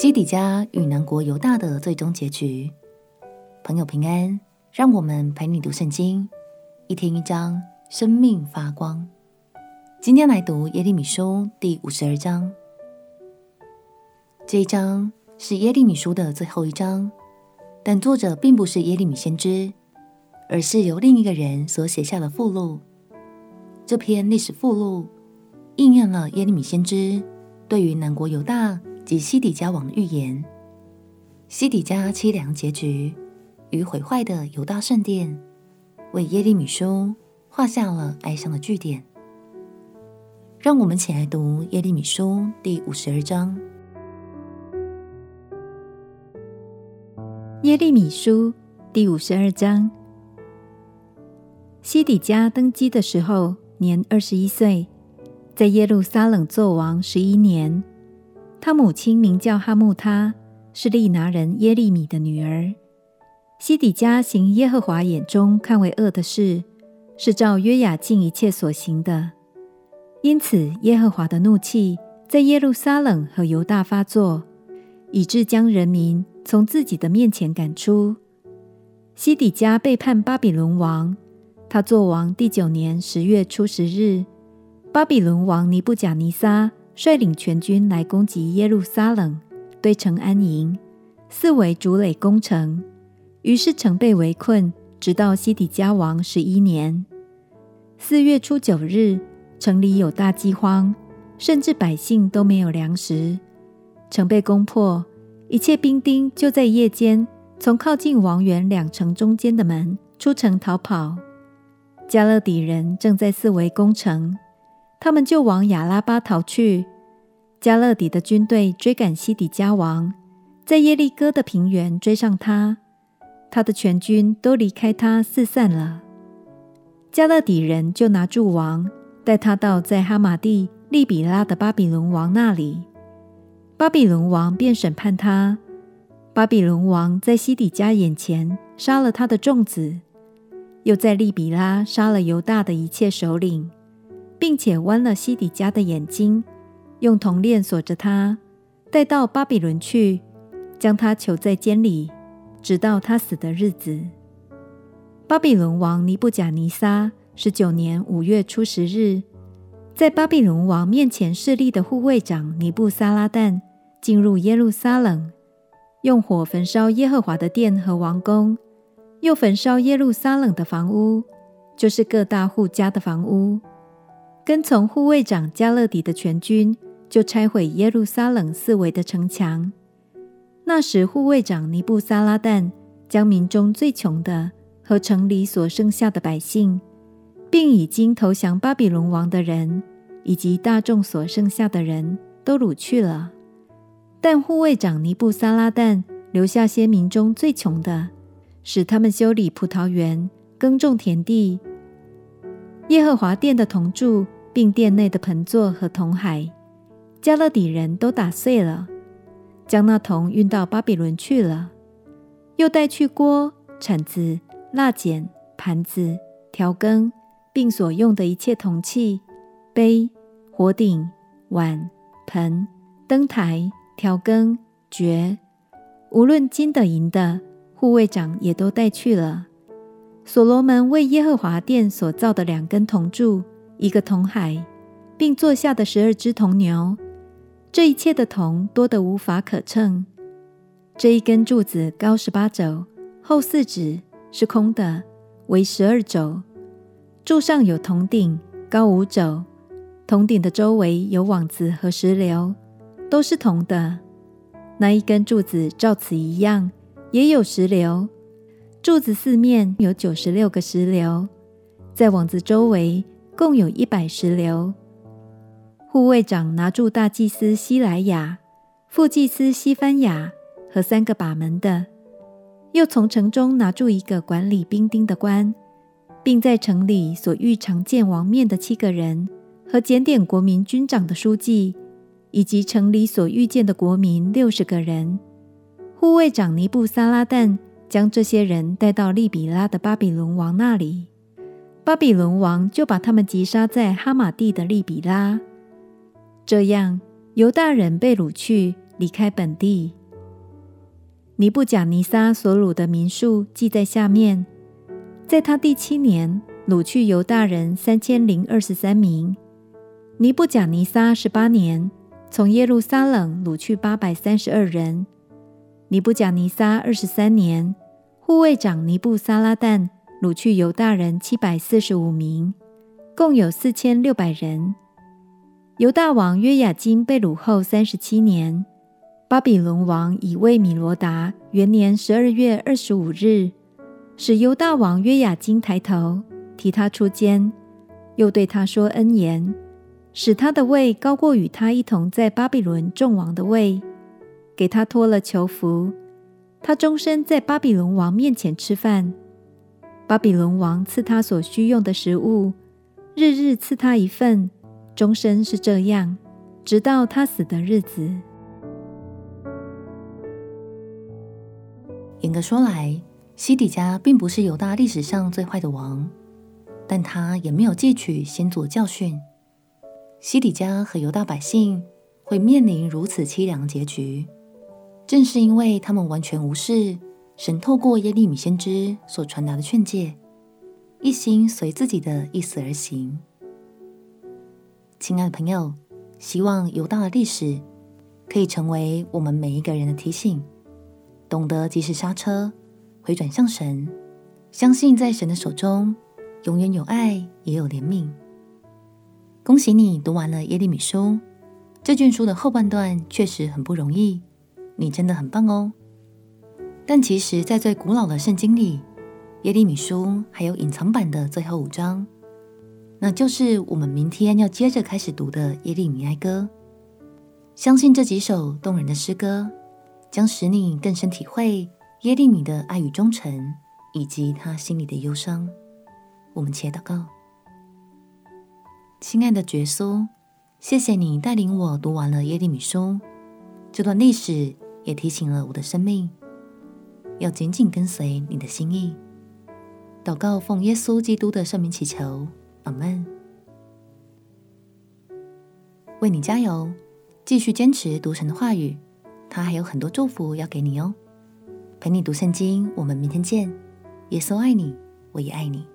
西底家与南国犹大的最终结局。朋友平安，让我们陪你读圣经，一天一章，生命发光。今天来读耶利米书第五十二章。这一章是耶利米书的最后一章，但作者并不是耶利米先知，而是由另一个人所写下的附录。这篇历史附录应验了耶利米先知对于南国犹大及西底家王的预言。西底家凄凉结局与毁坏的犹大圣殿，为耶利米书画下了哀伤的句点。让我们起来读耶利米书第五十二章。耶利米书第五十二章，西底家登基的时候，年二十一岁，在耶路撒冷作王十一年。他母亲名叫哈木他，是利拿人耶利米的女儿。西底家行耶和华眼中看为恶的事，是照约雅敬一切所行的。因此，耶和华的怒气在耶路撒冷和犹大发作，以致将人民从自己的面前赶出。西底家背叛巴比伦王。他作王第九年十月初十日，巴比伦王尼布甲尼撒率领全军来攻击耶路撒冷，对城安营，四围筑垒攻城。于是城被围困，直到西底家王十一年四月初九日，城里有大饥荒，甚至百姓都没有粮食。城被攻破，一切兵丁就在夜间从靠近王园两城中间的门出城逃跑。迦勒底人正在四围攻城，他们就往亚拉巴逃去。迦勒底的军队追赶西底家王，在耶利哥的平原追上他，他的全军都离开他四散了。迦勒底人就拿住王，带他到在哈马地利比拉的巴比伦王那里。巴比伦王便审判他。巴比伦王在西底家眼前杀了他的众子。又在利比拉杀了犹大的一切首领，并且剜了西底家的眼睛，用铜链锁着他，带到巴比伦去，将他囚在监里，直到他死的日子。巴比伦王尼布甲尼撒十九年五月初十日，在巴比伦王面前侍立的护卫长尼布撒拉旦进入耶路撒冷，用火焚烧耶和华的殿和王宫。又焚烧耶路撒冷的房屋，就是各大户家的房屋。跟从护卫长加勒底的全军，就拆毁耶路撒冷四围的城墙。那时，护卫长尼布撒拉旦将民中最穷的和城里所剩下的百姓，并已经投降巴比伦王的人，以及大众所剩下的人都掳去了。但护卫长尼布撒拉旦留下些民中最穷的。使他们修理葡萄园、耕种田地。耶和华殿的铜柱，并殿内的盆座和铜海，迦勒底人都打碎了，将那铜运到巴比伦去了。又带去锅、铲子、蜡剪、盘子、调羹，并所用的一切铜器、杯、火鼎、碗、盆、灯台、调羹、爵，无论金的、银的。护卫长也都带去了。所罗门为耶和华殿所造的两根铜柱，一个铜海，并坐下的十二只铜牛，这一切的铜多得无法可称。这一根柱子高十八肘，厚四指，是空的，为十二肘。柱上有铜顶，高五肘，铜顶的周围有网子和石榴，都是铜的。那一根柱子照此一样。也有石榴，柱子四面有九十六个石榴，在网子周围共有一百石榴。护卫长拿住大祭司西莱亚、副祭司西番雅和三个把门的，又从城中拿住一个管理兵丁的官，并在城里所遇常见王面的七个人，和检点国民军长的书记，以及城里所遇见的国民六十个人。护卫长尼布撒拉旦将这些人带到利比拉的巴比伦王那里，巴比伦王就把他们击杀在哈马地的利比拉。这样，犹大人被掳去，离开本地。尼布甲尼撒所掳的民数记在下面：在他第七年，掳去犹大人三千零二十三名；尼布甲尼撒十八年，从耶路撒冷掳去八百三十二人；尼布甲尼撒二十三年，护卫长尼布撒拉旦掳去犹大人七百四十五名，共有四千六百人。犹大王约雅斤被掳后三十七年。巴比伦王以为米罗达元年十二月二十五日，使犹大王约雅斤抬头，提他出监，又对他说恩言，使他的位高过与他一同在巴比伦众王的位，给他脱了囚服，他终身在巴比伦王面前吃饭。巴比伦王赐他所需用的食物，日日赐他一份，终身是这样，直到他死的日子。严格说来，西底家并不是犹大历史上最坏的王，但他也没有汲取先祖教训。西底家和犹大百姓会面临如此凄凉结局，正是因为他们完全无视神透过耶利米先知所传达的劝诫，一心随自己的意思而行。亲爱的朋友，希望犹大的历史可以成为我们每一个人的提醒。懂得及时刹车，回转向神，相信在神的手中，永远有爱，也有怜悯。恭喜你读完了耶利米书，这卷书的后半段确实很不容易，你真的很棒哦。但其实，在最古老的圣经里，耶利米书还有隐藏版的最后五章，那就是我们明天要接着开始读的耶利米哀歌。相信这几首动人的诗歌。将使你更深体会耶利米的爱与忠诚，以及他心里的忧伤。我们且祷告：亲爱的耶稣，谢谢你带领我读完了耶利米书，这段历史也提醒了我的生命，要紧紧跟随你的心意。祷告奉耶稣基督的圣名祈求，阿门。为你加油，继续坚持读神的话语。他还有很多祝福要给你哦，陪你读圣经，我们明天见。耶稣爱你，我也爱你。